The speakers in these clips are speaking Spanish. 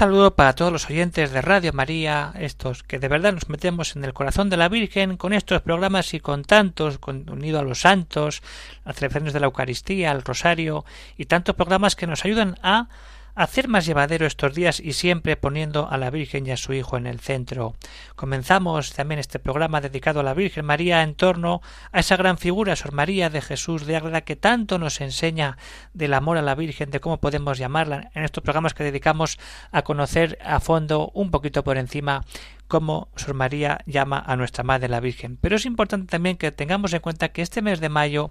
Saludo para todos los oyentes de Radio María, estos que de verdad nos metemos en el corazón de la Virgen con estos programas y con tantos, con, unido a los santos, las celebraciones de la Eucaristía, al Rosario y tantos programas que nos ayudan a hacer más llevadero estos días y siempre poniendo a la Virgen y a su Hijo en el centro. Comenzamos también este programa dedicado a la Virgen María en torno a esa gran figura, Sor María de Jesús de Ágreda, que tanto nos enseña del amor a la Virgen, de cómo podemos llamarla en estos programas que dedicamos a conocer a fondo, un poquito por encima, cómo Sor María llama a nuestra Madre la Virgen. Pero es importante también que tengamos en cuenta que este mes de mayo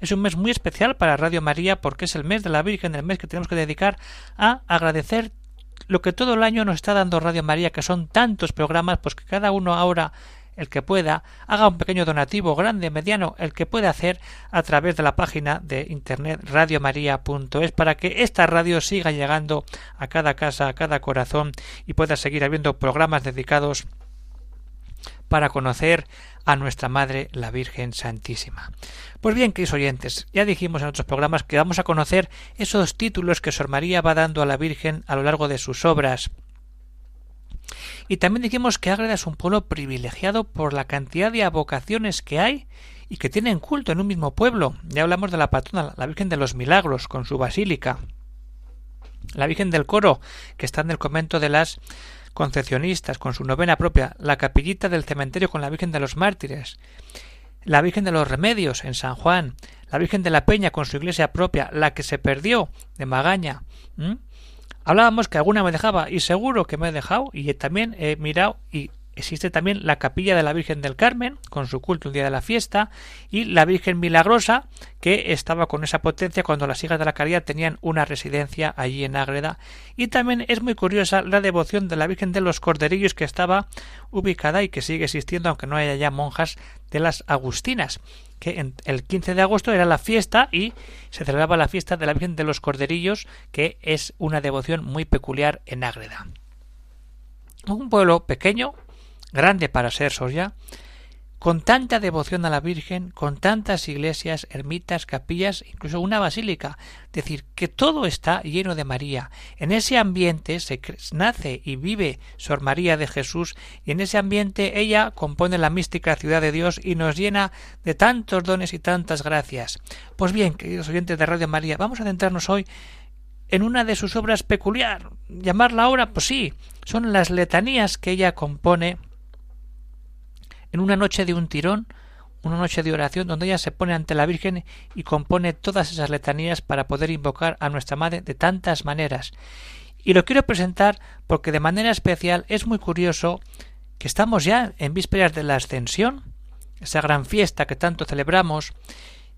es un mes muy especial para Radio María porque es el mes de la Virgen, el mes que tenemos que dedicar a agradecer lo que todo el año nos está dando Radio María, que son tantos programas, pues que cada uno ahora el que pueda, haga un pequeño donativo grande, mediano, el que pueda hacer a través de la página de internet radiomaria.es para que esta radio siga llegando a cada casa, a cada corazón y pueda seguir habiendo programas dedicados para conocer a nuestra Madre la Virgen Santísima. Pues bien, queridos oyentes, ya dijimos en otros programas que vamos a conocer esos títulos que Sor María va dando a la Virgen a lo largo de sus obras, y también dijimos que Ágreda es un pueblo privilegiado por la cantidad de vocaciones que hay y que tienen culto en un mismo pueblo. Ya hablamos de la patrona, la Virgen de los Milagros, con su basílica. La Virgen del Coro, que está en el convento de las Concepcionistas, con su novena propia. La capillita del cementerio con la Virgen de los Mártires. La Virgen de los Remedios, en San Juan. La Virgen de la Peña, con su iglesia propia. La que se perdió, de Magaña. Hablábamos que alguna me dejaba y seguro que me he dejado y también he mirado y existe también la capilla de la Virgen del Carmen con su culto el día de la fiesta y la Virgen Milagrosa que estaba con esa potencia cuando las hijas de la caridad tenían una residencia allí en Ágreda y también es muy curiosa la devoción de la Virgen de los Corderillos que estaba ubicada y que sigue existiendo aunque no haya ya monjas de las Agustinas que el 15 de agosto era la fiesta y se celebraba la fiesta de la Virgen de los Corderillos, que es una devoción muy peculiar en Ágreda. Un pueblo pequeño, grande para ser Soria, con tanta devoción a la Virgen, con tantas iglesias, ermitas, capillas, incluso una basílica. Es decir, que todo está lleno de María. En ese ambiente se nace y vive Sor María de Jesús y en ese ambiente ella compone la mística ciudad de Dios y nos llena de tantos dones y tantas gracias. Pues bien, queridos oyentes de Radio María, vamos a centrarnos hoy en una de sus obras peculiar. ¿Llamarla ahora? Pues sí, son las letanías que ella compone en una noche de un tirón, una noche de oración donde ella se pone ante la Virgen y compone todas esas letanías para poder invocar a nuestra Madre de tantas maneras. Y lo quiero presentar porque de manera especial es muy curioso que estamos ya en vísperas de la Ascensión, esa gran fiesta que tanto celebramos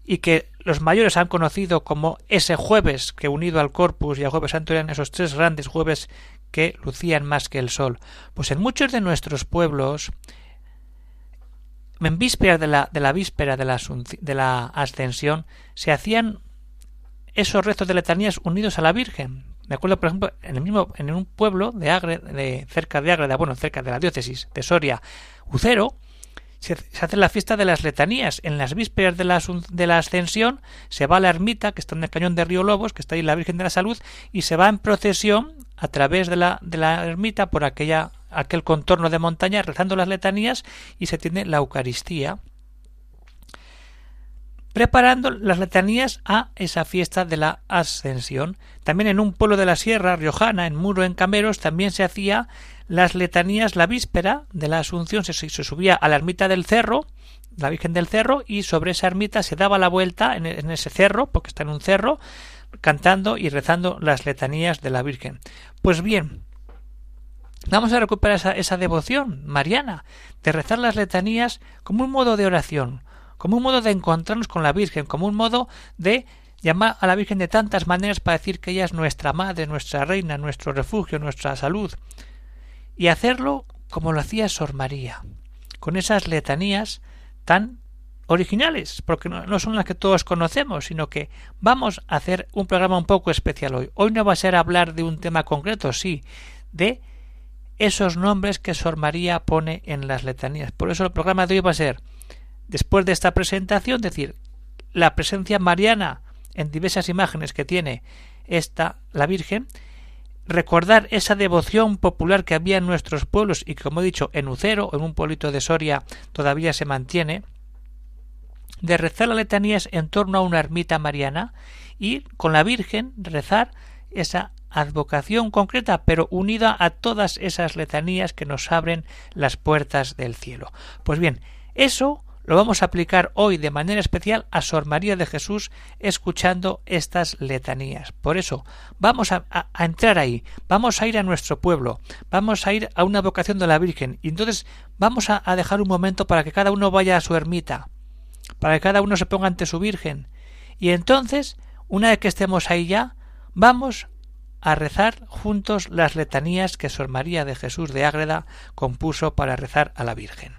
y que los mayores han conocido como ese jueves que unido al Corpus y al Jueves Santo eran esos tres grandes jueves que lucían más que el sol. Pues en muchos de nuestros pueblos en víspera de la, de la víspera de la, de la ascensión se hacían esos restos de letanías unidos a la Virgen. Me acuerdo, por ejemplo, en el mismo, en un pueblo de Agre, de, cerca de Ágreda, bueno, cerca de la diócesis de Soria, Ucero, se, hace la fiesta de las letanías. En las vísperas de la, de la ascensión se va a la ermita, que está en el cañón de Río Lobos, que está ahí la Virgen de la Salud, y se va en procesión a través de la, de la ermita por aquella aquel contorno de montaña rezando las letanías y se tiene la Eucaristía preparando las letanías a esa fiesta de la Ascensión. También en un pueblo de la Sierra Riojana, en Muro en Cameros, también se hacía las letanías la víspera de la Asunción, se, subía a la ermita del cerro, la Virgen del Cerro, y sobre esa ermita se daba la vuelta en, en ese cerro, porque está en un cerro, cantando y rezando las letanías de la Virgen. Pues bien, Vamos a recuperar esa, devoción mariana, de rezar las letanías como un modo de oración, como un modo de encontrarnos con la Virgen, como un modo de llama a la Virgen de tantas maneras para decir que ella es nuestra madre, nuestra reina, nuestro refugio, nuestra salud. Y hacerlo como lo hacía Sor María, con esas letanías tan originales, porque no, son las que todos conocemos, sino que vamos a hacer un programa un poco especial hoy. Hoy no va a ser hablar de un tema concreto, sí, de esos nombres que Sor María pone en las letanías. Por eso el programa de hoy va a ser, después de esta presentación, decir, la presencia mariana en diversas imágenes que tiene esta la Virgen, recordar esa devoción popular que había en nuestros pueblos y que, como he dicho, en Ucero, en un pueblito de Soria, todavía se mantiene, de rezar las letanías en torno a una ermita mariana y con la Virgen rezar esa advocación concreta, pero unida a todas esas letanías que nos abren las puertas del cielo. Pues bien, eso lo vamos a aplicar hoy de manera especial a Sor María de Jesús escuchando estas letanías. Por eso, vamos a, entrar ahí, vamos a ir a nuestro pueblo, vamos a ir a una vocación de la Virgen, y entonces vamos a, a dejar un momento para que cada uno vaya a su ermita, para que cada uno se ponga ante su Virgen, y entonces, una vez que estemos ahí ya, vamos a rezar juntos las letanías que Sor María de Jesús de Ágreda compuso para rezar a la Virgen.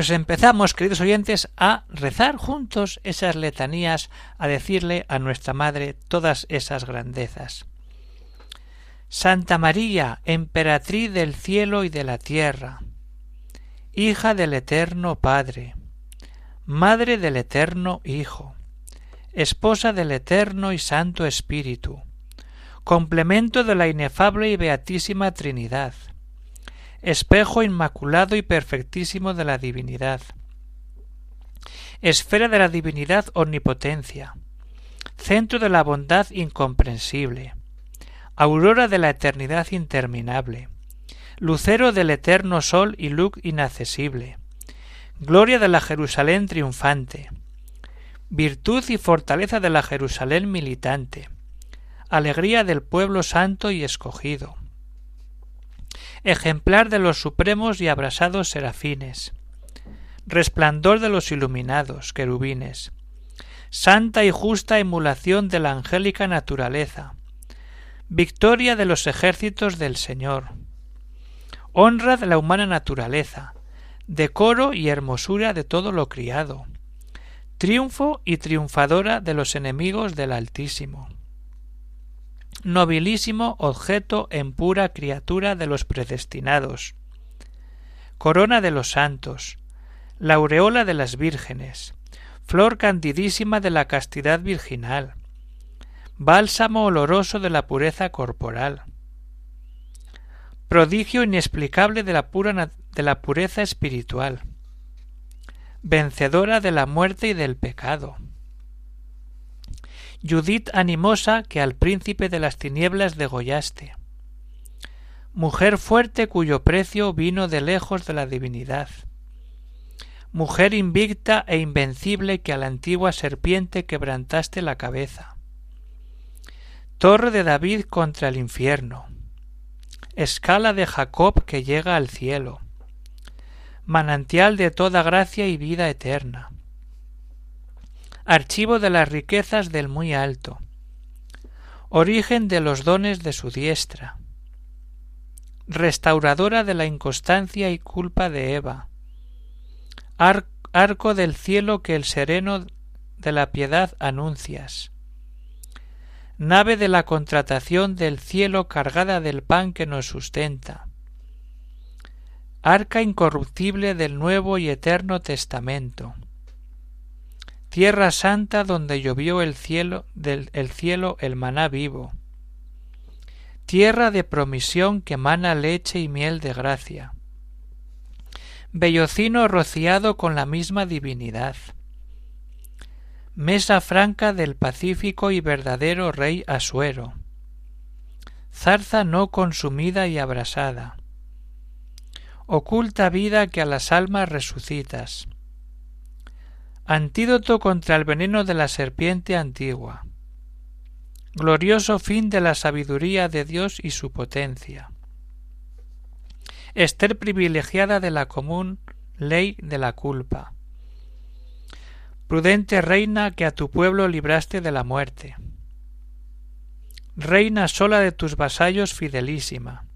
Pues empezamos, queridos oyentes, a rezar juntos esas letanías, a decirle a nuestra Madre todas esas grandezas. Santa María, emperatriz del cielo y de la tierra, hija del eterno Padre, madre del eterno Hijo, esposa del eterno y santo Espíritu, complemento de la inefable y beatísima Trinidad, espejo inmaculado y perfectísimo de la divinidad, esfera de la divinidad omnipotencia, centro de la bondad incomprensible, aurora de la eternidad interminable, lucero del eterno sol y luz inaccesible, gloria de la Jerusalén triunfante, virtud y fortaleza de la Jerusalén militante, alegría del pueblo santo y escogido, ejemplar de los supremos y abrasados serafines, resplandor de los iluminados querubines, santa y justa emulación de la angélica naturaleza, victoria de los ejércitos del Señor, honra de la humana naturaleza, decoro y hermosura de todo lo criado, triunfo y triunfadora de los enemigos del Altísimo, nobilísimo objeto en pura criatura de los predestinados, corona de los santos, la aureola de las vírgenes, flor candidísima de la castidad virginal, bálsamo oloroso de la pureza corporal, prodigio inexplicable de la, pura de la pureza espiritual, vencedora de la muerte y del pecado, Judith animosa que al príncipe de las tinieblas degollaste, mujer fuerte cuyo precio vino de lejos de la divinidad, mujer invicta e invencible que a la antigua serpiente quebrantaste la cabeza, torre de David contra el infierno, escala de Jacob que llega al cielo, manantial de toda gracia y vida eterna, archivo de las riquezas del muy alto, origen de los dones de su diestra, restauradora de la inconstancia y culpa de Eva, arco del cielo que el sereno de la piedad anuncias, nave de la contratación del cielo cargada del pan que nos sustenta, arca incorruptible del nuevo y eterno testamento, tierra santa donde llovió el cielo del el cielo el maná vivo, tierra de promisión que mana leche y miel de gracia, bellocino rociado con la misma divinidad, mesa franca del pacífico y verdadero rey Asuero, zarza no consumida y abrasada, oculta vida que a las almas resucitas, antídoto contra el veneno de la serpiente antigua, glorioso fin de la sabiduría de Dios y su potencia, Ester privilegiada de la común ley de la culpa. Prudente reina que a tu pueblo libraste de la muerte. Reina sola de tus vasallos fidelísima.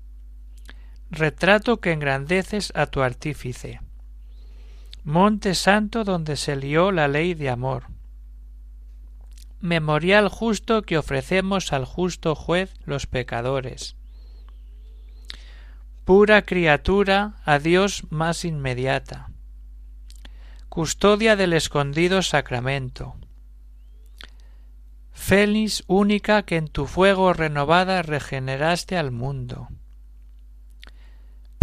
Retrato que engrandeces a tu artífice. Monte santo donde se lió la ley de amor. Memorial justo que ofrecemos al justo juez los pecadores. Pura criatura a Dios más inmediata, custodia del escondido sacramento, Fénix única que en tu fuego renovada regeneraste al mundo,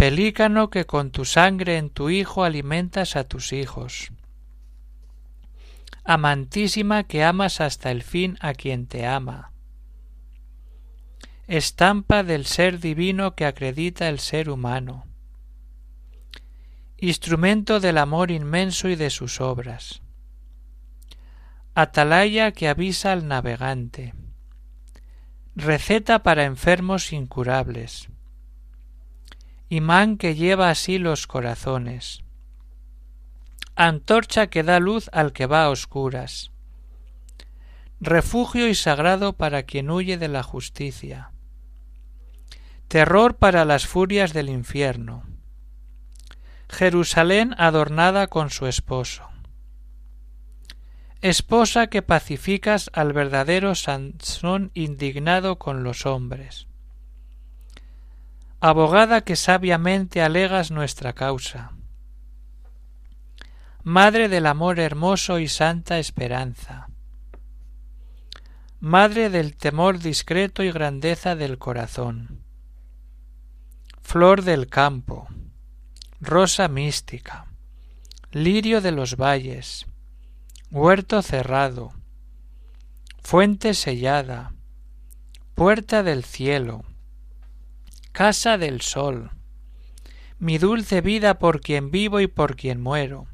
pelícano que con tu sangre en tu Hijo alimentas a tus hijos, amantísima que amas hasta el fin a quien te ama, estampa del ser divino que acredita el ser humano, instrumento del amor inmenso y de sus obras, atalaya que avisa al navegante, receta para enfermos incurables, imán que lleva así los corazones, antorcha que da luz al que va a oscuras, refugio y sagrado para quien huye de la justicia, terror para las furias del infierno. Jerusalén adornada con su esposo. Esposa que pacificas al verdadero Sansón indignado con los hombres. Abogada que sabiamente alegas nuestra causa. Madre del amor hermoso y santa esperanza. Madre del temor discreto y grandeza del corazón. Flor del campo, rosa mística, lirio de los valles, huerto cerrado, fuente sellada, puerta del cielo, casa del sol, mi dulce vida por quien vivo y por quien muero,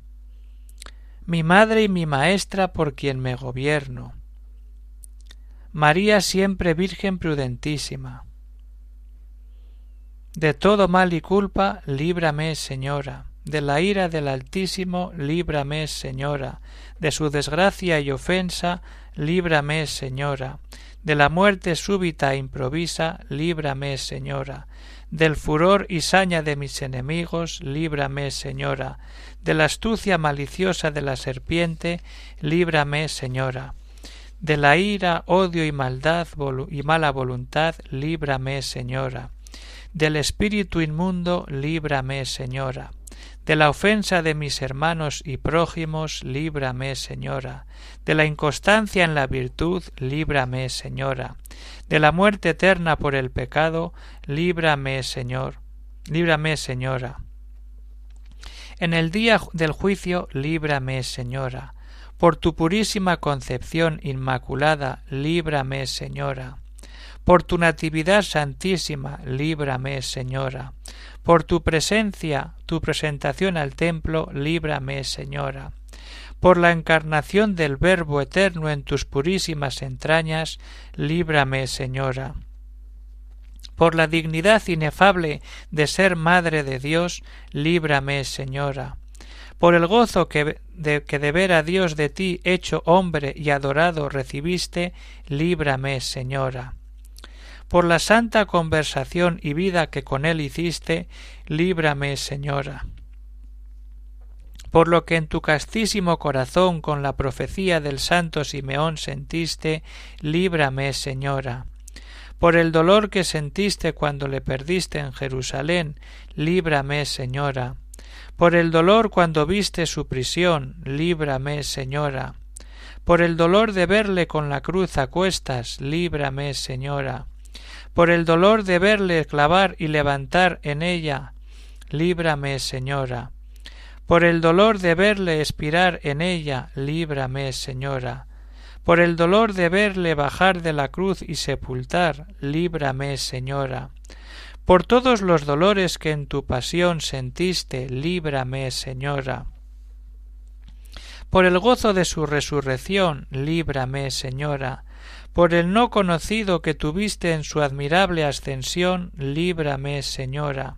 mi madre y mi maestra por quien me gobierno, María siempre Virgen prudentísima, de todo mal y culpa, líbrame, Señora, de la ira del Altísimo, líbrame, Señora, de su desgracia y ofensa, líbrame, Señora, de la muerte súbita e improvisa, líbrame, Señora, del furor y saña de mis enemigos, líbrame, Señora, de la astucia maliciosa de la serpiente, líbrame, Señora, de la ira, odio y maldad y mala voluntad, líbrame, Señora, del espíritu inmundo, líbrame, Señora, de la ofensa de mis hermanos y prójimos, líbrame, Señora. De la inconstancia en la virtud, líbrame, Señora. De la muerte eterna por el pecado, líbrame, Señor. Líbrame, Señora. En el día del juicio, líbrame, Señora. Por tu purísima concepción inmaculada, líbrame, Señora. Por tu Natividad Santísima, líbrame, Señora. Por tu presencia, tu presentación al templo, líbrame, Señora. Por la encarnación del Verbo eterno en tus purísimas entrañas, líbrame, Señora. Por la dignidad inefable de ser Madre de Dios, líbrame, Señora. Por el gozo que de, que de ver a Dios de ti hecho hombre y adorado recibiste, líbrame, Señora por la santa conversación y vida que con él hiciste, líbrame, Señora. Por lo que en tu castísimo corazón con la profecía del santo Simeón sentiste, líbrame, Señora. Por el dolor que sentiste cuando le perdiste en Jerusalén, líbrame, Señora. Por el dolor cuando viste su prisión, líbrame, Señora. Por el dolor de verle con la cruz a cuestas, líbrame, Señora por el dolor de verle clavar y levantar en ella. Líbrame, Señora. Por el dolor de verle expirar en ella, líbrame, Señora. Por el dolor de verle bajar de la cruz y sepultar, líbrame, Señora. Por todos los dolores que en tu pasión sentiste, líbrame, Señora. Por el gozo de su resurrección, líbrame, Señora por el no conocido que tuviste en su admirable ascensión, líbrame, Señora.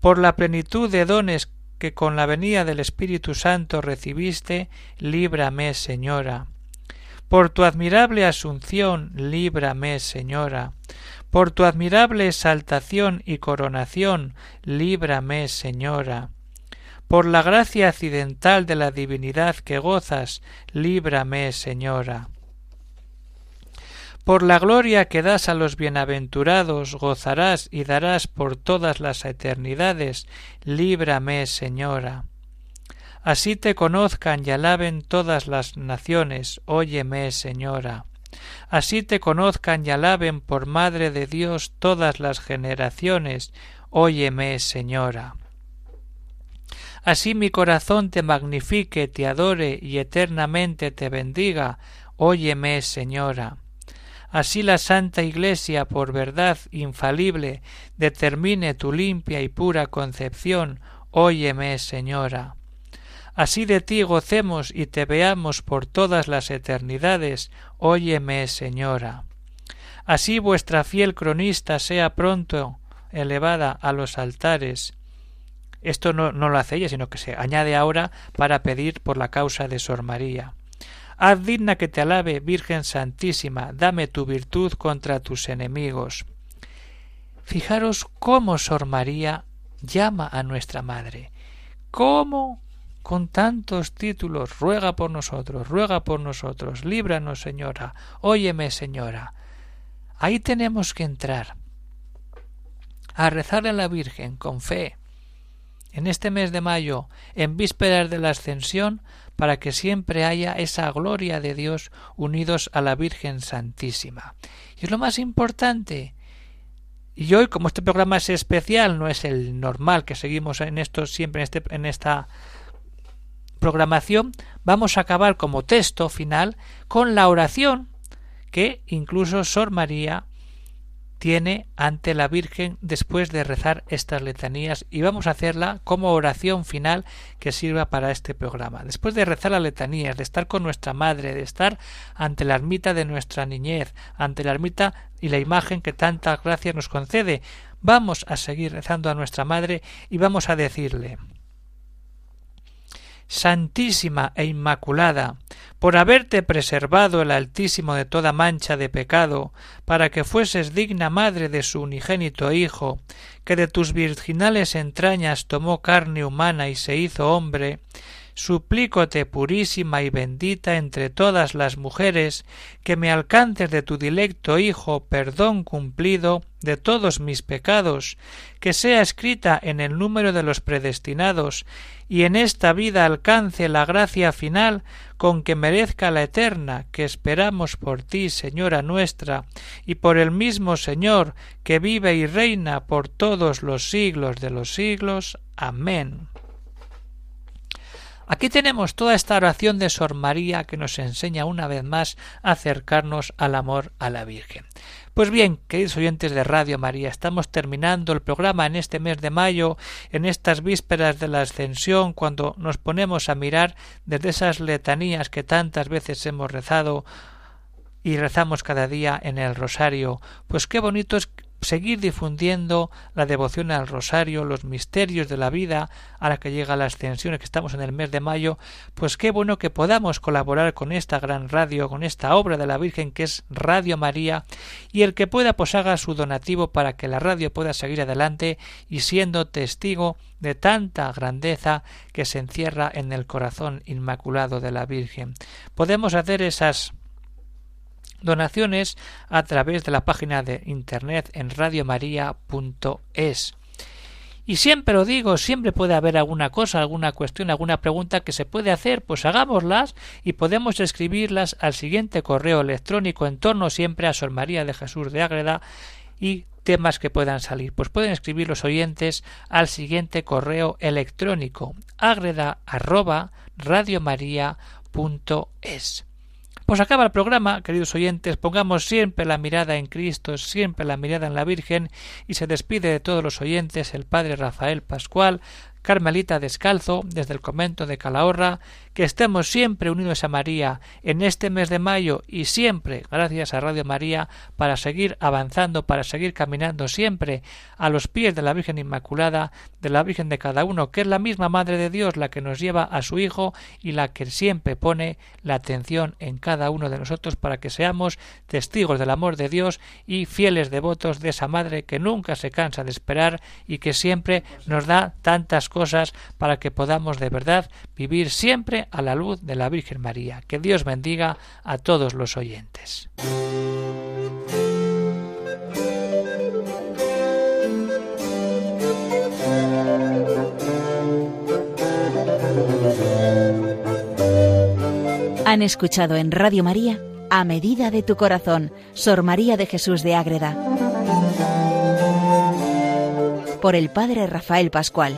Por la plenitud de dones que con la venida del Espíritu Santo recibiste, líbrame, Señora. Por tu admirable asunción, líbrame, Señora. Por tu admirable exaltación y coronación, líbrame, Señora. Por la gracia accidental de la divinidad que gozas, líbrame, Señora por la gloria que das a los bienaventurados gozarás y darás por todas las eternidades. Líbrame, Señora. Así te conozcan y alaben todas las naciones. Óyeme, Señora. Así te conozcan y alaben por Madre de Dios todas las generaciones. Óyeme, Señora. Así mi corazón te magnifique, te adore y eternamente te bendiga. Óyeme, Señora Así la Santa Iglesia, por verdad infalible, determine tu limpia y pura concepción, óyeme, Señora. Así de ti gocemos y te veamos por todas las eternidades, óyeme, Señora. Así vuestra fiel cronista sea pronto elevada a los altares. Esto no, no lo hace ella, sino que se añade ahora para pedir por la causa de Sor María. Haz digna que te alabe, Virgen Santísima, dame tu virtud contra tus enemigos. Fijaros cómo Sor María llama a nuestra Madre. ¿Cómo? Con tantos títulos, ruega por nosotros, ruega por nosotros, líbranos, Señora, óyeme, Señora. Ahí tenemos que entrar a rezar a la Virgen con fe. En este mes de mayo, en vísperas de la Ascensión, para que siempre haya esa gloria de Dios unidos a la Virgen Santísima. Y es lo más importante. Y hoy, como este programa es especial, no es el normal que seguimos en esto siempre en, este, en esta programación, vamos a acabar como texto final con la oración que incluso Sor María tiene ante la Virgen después de rezar estas letanías y vamos a hacerla como oración final que sirva para este programa. Después de rezar las letanías, de estar con nuestra madre, de estar ante la ermita de nuestra niñez, ante la ermita y la imagen que tantas gracias nos concede, vamos a seguir rezando a nuestra madre y vamos a decirle Santísima e Inmaculada, por haberte preservado el Altísimo de toda mancha de pecado, para que fueses digna madre de su unigénito Hijo, que de tus virginales entrañas tomó carne humana y se hizo hombre, suplícote purísima y bendita entre todas las mujeres, que me alcances de tu dilecto Hijo perdón cumplido de todos mis pecados, que sea escrita en el número de los predestinados, y en esta vida alcance la gracia final con que merezca la eterna que esperamos por ti, Señora nuestra, y por el mismo Señor que vive y reina por todos los siglos de los siglos. Amén. Aquí tenemos toda esta oración de Sor María que nos enseña una vez más a acercarnos al amor a la Virgen. Pues bien, queridos oyentes de Radio María, estamos terminando el programa en este mes de mayo, en estas vísperas de la Ascensión, cuando nos ponemos a mirar desde esas letanías que tantas veces hemos rezado y rezamos cada día en el rosario. Pues qué bonito es seguir difundiendo la devoción al rosario, los misterios de la vida, a la que llega la ascensión, que estamos en el mes de mayo, pues qué bueno que podamos colaborar con esta gran radio, con esta obra de la Virgen que es Radio María, y el que pueda pues haga su donativo para que la radio pueda seguir adelante y siendo testigo de tanta grandeza que se encierra en el corazón inmaculado de la Virgen. Podemos hacer esas donaciones a través de la página de internet en radiomaria.es. Y siempre lo digo, siempre puede haber alguna cosa, alguna cuestión, alguna pregunta que se puede hacer, pues hagámoslas y podemos escribirlas al siguiente correo electrónico en torno siempre a Sor María de Jesús de Ágreda y temas que puedan salir. Pues pueden escribir los oyentes al siguiente correo electrónico agreda arroba radiomaria.es. Pues acaba el programa, queridos oyentes, pongamos siempre la mirada en Cristo, siempre la mirada en la Virgen, y se despide de todos los oyentes el Padre Rafael Pascual, Carmelita Descalzo, desde el convento de Calahorra, que estemos siempre unidos a María en este mes de mayo y siempre, gracias a Radio María, para seguir avanzando, para seguir caminando siempre a los pies de la Virgen Inmaculada, de la Virgen de cada uno, que es la misma Madre de Dios la que nos lleva a su Hijo y la que siempre pone la atención en cada uno de nosotros para que seamos testigos del amor de Dios y fieles devotos de esa Madre que nunca se cansa de esperar y que siempre nos da tantas cosas para que podamos de verdad vivir siempre a la luz de la Virgen María. Que Dios bendiga a todos los oyentes. Han escuchado en Radio María A Medida de tu Corazón, Sor María de Jesús de Ágreda, por el Padre Rafael Pascual.